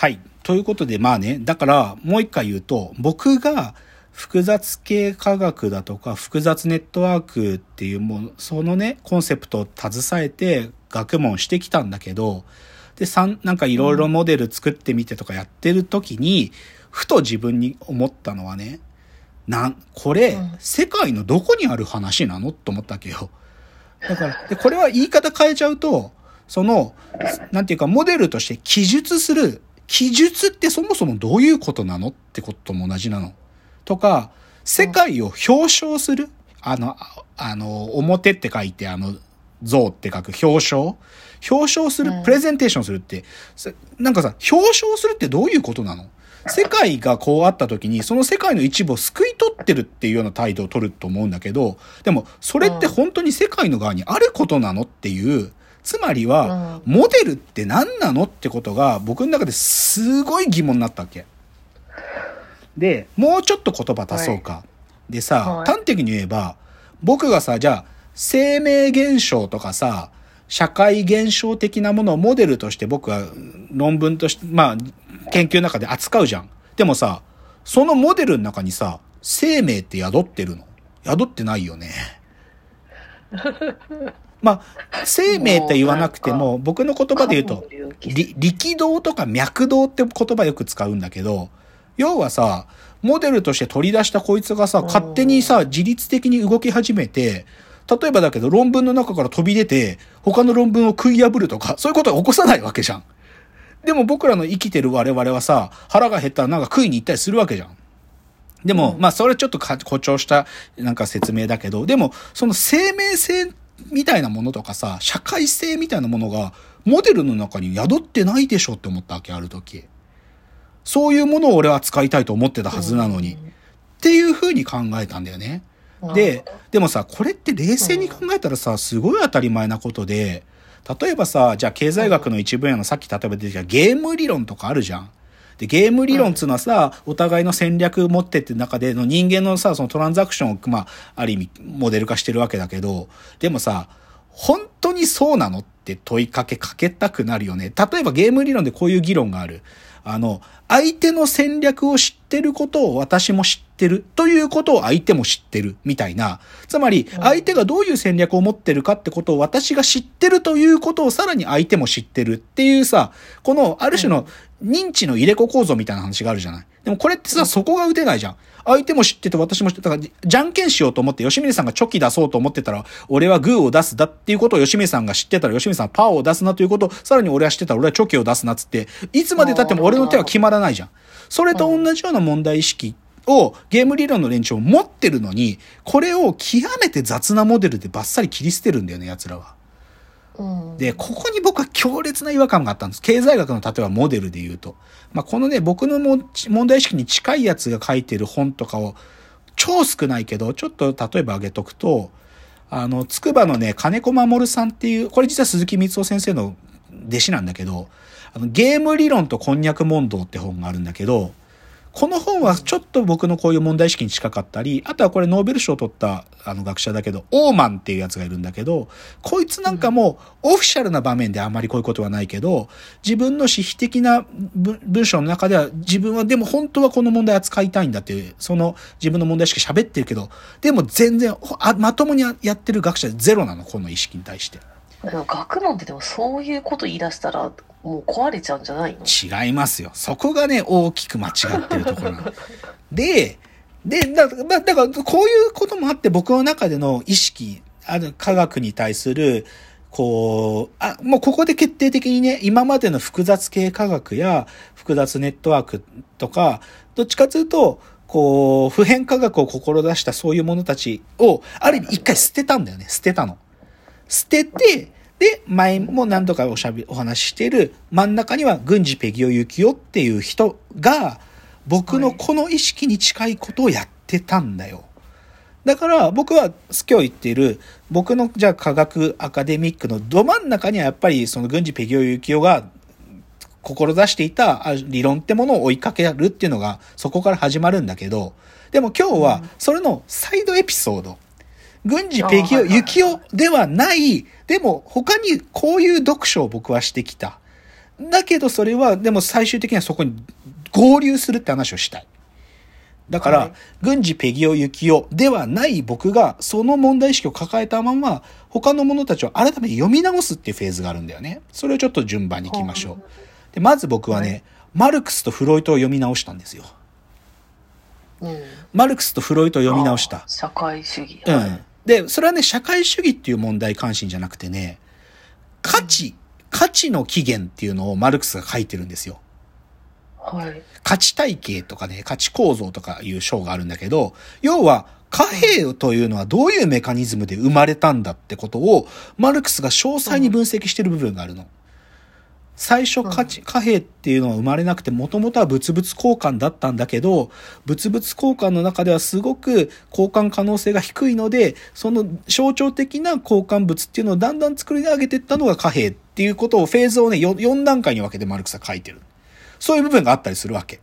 はい。ということで、まあね、だから、もう一回言うと、僕が複雑系科学だとか、複雑ネットワークっていうもう、そのね、コンセプトを携えて学問してきたんだけど、で、三なんかいろいろモデル作ってみてとかやってる時に、ふと自分に思ったのはね、なん、これ、うん世界のどこにある話なのと思ったわけよ。だから、で、これは言い方変えちゃうと、その、なんていうか、モデルとして記述する、記述ってそもそもどういうことなのってことも同じなの。とか、世界を表彰する、あの、ああの、表って書いて、あの、像って書く表彰？表彰するうん、プレゼンテーションするって、せなんかさ、表彰するってどういうことなの？世界がこうあった時に、その世界の一部を救い取ってるっていうような態度を取ると思うんだけど、でも、それって本当に世界の側にあることなのっていう、つまりは、モデルって何なのってことが僕の中ですごい疑問になったわけ。で、もうちょっと言葉足そうか。でさ、はい端的に言えば、僕がさ、じゃあ、生命現象とかさ、社会現象的なものをモデルとして僕は論文として、まあ、研究の中で扱うじゃん。でもさ、そのモデルの中にさ、生命って宿ってるの？宿ってないよね。まあ、生命って言わなくても、僕の言葉で言うと、り力道とか脈動って言葉よく使うんだけど、要はさ、モデルとして取り出したこいつがさ、うん勝手にさ、自律的に動き始めて、例えばだけど論文の中から飛び出て、他の論文を食い破るとか、そういうことは起こさないわけじゃん。でも僕らの生きてる我々はさ、腹が減ったらなんか食いに行ったりするわけじゃん。でも、うんまあそれちょっとか誇張したなんか説明だけど、でもその生命性みたいなものとかさ、社会性みたいなものがモデルの中に宿ってないでしょって思ったわけ、ある時。そういうものを俺は使いたいと思ってたはずなのに。っていう風に考えたんだよね。うん、で、でもさ、これって冷静に考えたらさ、すごい当たり前なことで、例えばさ、じゃあ経済学の一分野のさっき例えば出てきたゲーム理論とかあるじゃん。で、ゲーム理論っつうのはさ、お互いの戦略持ってって中での人間のさ、そのトランザクションを、まあ、ある意味、モデル化してるわけだけど、でもさ、本当にそうなのって問いかけかけたくなるよね。例えばゲーム理論でこういう議論がある。あの、相手の戦略を知ってることを私も知ってるということを相手も知ってるみたいな。つまり、うん相手がどういう戦略を持ってるかってことを私が知ってるということをさらに相手も知ってるっていうさ、このある種の認知の入れ子構造みたいな話があるじゃない。でもこれってさ、そこが打てないじゃん。相手も知ってて私も知ってたから、じゃんけんしようと思って吉見さんがチョキ出そうと思ってたら、俺はグーを出すだっていうことを吉見さんが知ってたら、吉見さんはパーを出すなということを、さらに俺は知ってたら俺はチョキを出すなっつって、いつまで経っても俺の手は決まらないじゃん。それと同じような問題意識をゲーム理論の連中を持ってるのに、これを極めて雑なモデルでバッサリ切り捨てるんだよね、奴らは。で、ここに僕は強烈な違和感があったんです。経済学の例えばモデルで言うと。まあ、このね、僕のも問題意識に近いやつが書いてる本とかを、超少ないけど、ちょっと例えば挙げとくと、あの、つくばのね、金子守さんっていう、これ実は鈴木光夫先生の弟子なんだけど、あの、ゲーム理論とこんにゃく問答って本があるんだけど、この本はちょっと僕のこういう問題意識に近かったり、あとはこれノーベル賞を取ったあの学者だけど、オーマンっていうやつがいるんだけど、こいつなんかもオフィシャルな場面であんまりこういうことはないけど、自分の私費的な文章の中では自分はでも本当はこの問題扱いたいんだっていう、その自分の問題意識喋ってるけど、でも全然あまともにやってる学者ゼロなの、この意識に対して。学問ってでもそういうこと言い出したらもう壊れちゃうんじゃないの？違いますよ。そこがね、大きく間違ってるところ。で、で、だまあだから、こういうこともあって僕の中での意識、ある科学に対する、こう、あ、もうここで決定的にね、今までの複雑系科学や複雑ネットワークとか、どっちかというと、こう、普遍科学を志したそういう者たちを、ある意味一回捨てたんだよね。捨てたの。捨てて、で、前も何度かおしゃべ、お話ししている真ん中には軍事ペギオユキオっていう人が僕のこの意識に近いことをやってたんだよ。だから僕は今日言っている僕のじゃあ科学アカデミックのど真ん中にはやっぱりその軍事ペギオユキオが志していたあ理論ってものを追いかけるっていうのがそこから始まるんだけど、でも今日はそれのサイドエピソード。軍事ペギオ、ユキオではない、でも他にこういう読書を僕はしてきた。だけどそれは、でも最終的にはそこに合流するって話をしたい。だから、はい軍事ペギオユキオではない僕が、その問題意識を抱えたまま、他の者たちを改めて読み直すっていうフェーズがあるんだよね。それをちょっと順番に行きましょう。で、まず僕はね、はいマルクスとフロイトを読み直したんですよ。うん。マルクスとフロイトを読み直したあ。社会主義。はいうん。で、それはね、社会主義っていう問題関心じゃなくてね、価値、価値の起源っていうのをマルクスが書いてるんですよ。はい。価値体系とかね、価値構造とかいう章があるんだけど、要は、貨幣というのはどういうメカニズムで生まれたんだってことを、マルクスが詳細に分析してる部分があるの。最初価値、貨幣っていうのは生まれなくて、もともとは物々交換だったんだけど、物々交換の中ではすごく交換可能性が低いので、その象徴的な交換物っていうのをだんだん作り上げていったのが貨幣っていうことを、フェーズをね、4, 4段階に分けてマルクスは書いてる。そういう部分があったりするわけ。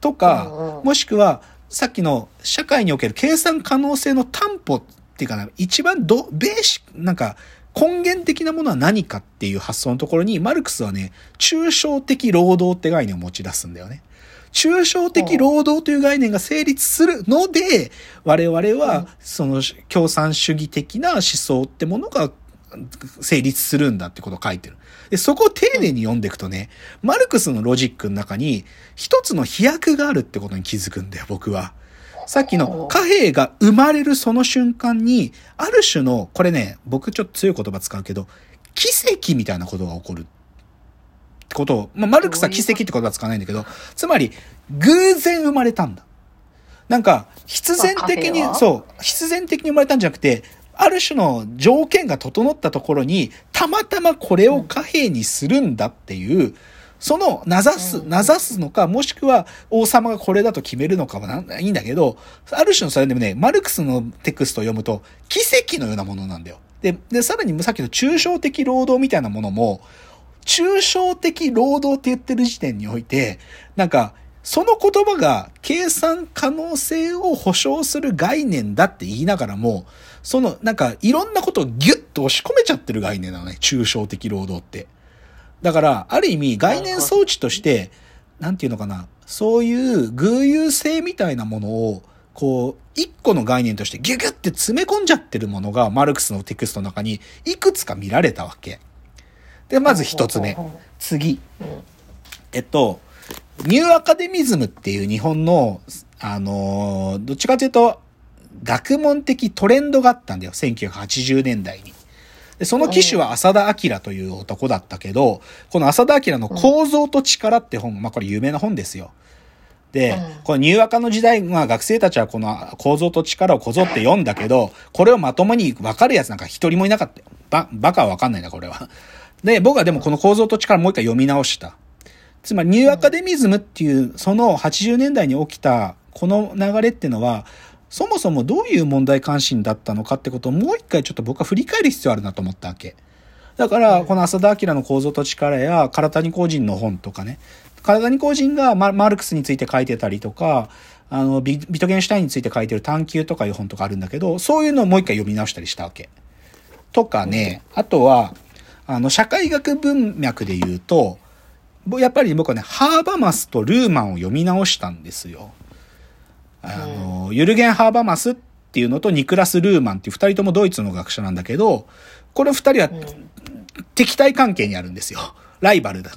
とかもしくは、さっきの社会における計算可能性の担保っていうかな、一番ど、ベーシック、なんか、根源的なものは何かっていう発想のところに、マルクスはね、抽象的労働って概念を持ち出すんだよね。抽象的労働という概念が成立するので、我々うんは、その共産主義的な思想ってものが成立するんだってことを書いてる。で、そこを丁寧に読んでいくとね、マルクスのロジックの中に一つの飛躍があるってことに気づくんだよ、僕は。さっきの貨幣が生まれるその瞬間に、ある種の、これね、僕ちょっと強い言葉使うけど、奇跡みたいなことが起こる。ってことを、まあ、マルクスは奇跡って言葉使わないんだけど、つまり、偶然生まれたんだ。なんか、必然的に、そう、必然的に生まれたんじゃなくて、ある種の条件が整ったところに、たまたまこれを貨幣にするんだっていう、その、なざす、なざすのか、もしくは王様がこれだと決めるのかはいいんだけど、ある種のそれでもね、マルクスのテクストを読むと、奇跡のようなものなんだよ。で、で、さらにさっきの抽象的労働みたいなものも、抽象的労働って言ってる時点において、なんか、その言葉が計算可能性を保証する概念だって言いながらも、その、なんか、いろんなことをギュッと押し込めちゃってる概念なのね、抽象的労働って。だから、ある意味、概念装置として、なんていうのかな、そういう偶有性みたいなものを、こう、一個の概念としてギュギュって詰め込んじゃってるものが、マルクスのテクストの中にいくつか見られたわけ。で、まず一つ目。次。うんえっと、ニューアカデミズムっていう日本の、あのーどっちかというと、学問的トレンドがあったんだよ。1980年代に。で、その機種は浅田明という男だったけど、この浅田明の構造と力って本、まあこれ有名な本ですよ。で、うんこのニューアカの時代、まあ学生たちはこの構造と力をこぞって読んだけど、これをまともに分かるやつなんか一人もいなかったよ。ば、バカは分かんないな、これは。で、僕はでもこの構造と力もう一回読み直した。つまりニューアカデミズムっていう、その80年代に起きたこの流れっていうのは、そもそもどういう問題関心だったのかってことをもう一回ちょっと僕は振り返る必要あるなと思ったわけ。だから、この浅田明の構造と力や、唐谷公人の本とかね、唐谷公人がママルクスについて書いてたりとか、あの、ビビトゲンシュタインについて書いてる探求とかいう本とかあるんだけど、そういうのをもう一回読み直したりしたわけ。とかね、あとは、あの、社会学文脈で言うと、ぼやっぱり僕はね、ハーバマスとルーマンを読み直したんですよ。あの、ユルゲン・ハーバマスっていうのとニクラス・ルーマンっていう二人ともドイツの学者なんだけど、この二人は敵対関係にあるんですよ。ライバルだ。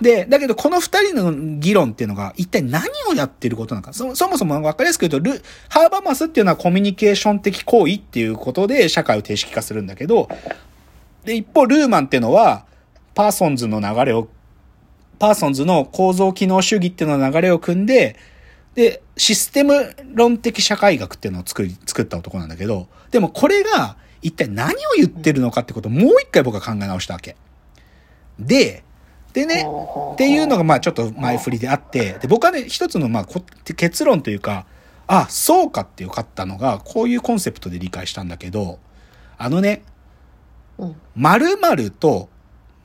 で、だけどこの二人の議論っていうのが一体何をやってることなのか。そそもそも分かりやすく言うとル、ハーバマスっていうのはコミュニケーション的行為っていうことで社会を定式化するんだけど、で、一方、ルーマンっていうのは、パーソンズの流れを、パーソンズの構造機能主義っていうの流れを組んで、で、システム論的社会学っていうのを作り、作った男なんだけど、でもこれが一体何を言ってるのかってことをもう一回僕は考え直したわけ。で、でね、っていうのがまあちょっと前振りであって、で、僕はね、一つのまあこ結論というか、あ、そうかってよかったのが、こういうコンセプトで理解したんだけど、あのね、うん〇〇と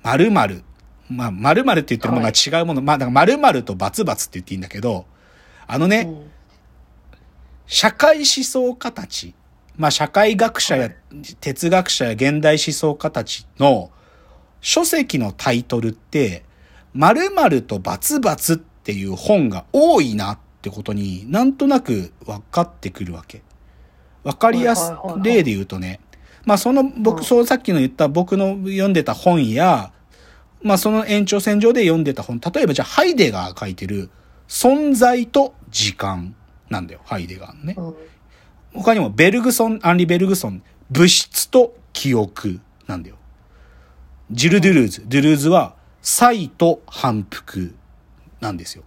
〇〇。まあ、〇〇って言ってるものが違うもの。まあ、だから〇〇とバツバツって言っていいんだけど、あのね、うん。社会思想家たち、まあ、社会学者や哲学者や現代思想家たちの書籍のタイトルって、〇〇とバツバツっていう本が多いなってことになんとなく分かってくるわけ。わかりやすはいはいはいはい。例で言うとね、まあその僕、うん。そうさっきの言った僕の読んでた本や、まあその延長線上で読んでた本、例えばじゃあハイデガーが書いてる存在と時間なんだよ、ハイデガーのね。うん他にもベルグソン、アンリ・ベルグソン、物質と記憶なんだよ。ジル・ドゥルーズ、ドゥルーズは、才と反復なんですよ。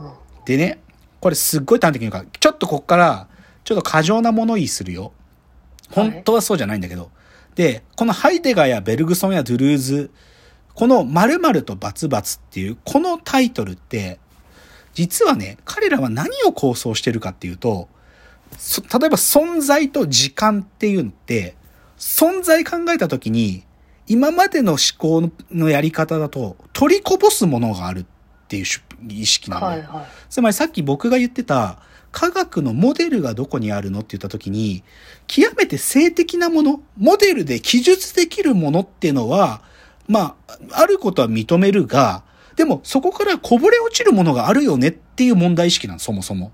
うんでね、これすっごい端的に言うから、ちょっとこっから、ちょっと過剰な物言いするよ。本当はそうじゃないんだけど。で、このハイデガーやベルグソンやドゥルーズ、この〇〇とバツバツっていう、このタイトルって、実はね、彼らは何を構想してるかっていうと、そ例えば存在と時間っていうのって、存在考えたときに、今までの思考のやり方だと、取りこぼすものがあるっていう主意識なんだよ。はいはい。つまりさっき僕が言ってた、科学のモデルがどこにあるのって言った時に、極めて性的なもの、モデルで記述できるものっていうのは、まあ、あることは認めるが、でもそこからこぼれ落ちるものがあるよねっていう問題意識なの、そもそも。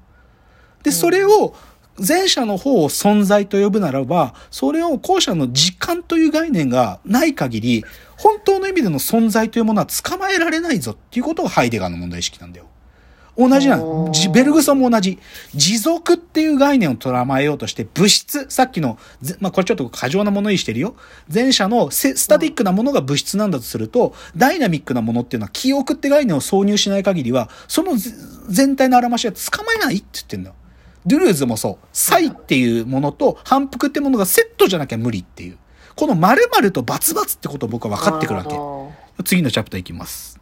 で、それを、前者の方を存在と呼ぶならば、それを後者の時間という概念がない限り、本当の意味での存在というものは捕まえられないぞっていうことがハイデガーの問題意識なんだよ。同じなの。ベルグソンも同じ。持続っていう概念を捉えようとして、物質、さっきの、ぜまあ、これちょっと過剰なものにしてるよ。前者のセスタティックなものが物質なんだとすると、ダイナミックなものっていうのは記憶って概念を挿入しない限りは、そのぜ全体のあらましは捕まえないって言ってんだよ。ドゥルーズもそう。サイっていうものと反復ってものがセットじゃなきゃ無理っていう。この〇〇とバツバツってことを僕は分かってくるわけ次のチャプターいきます。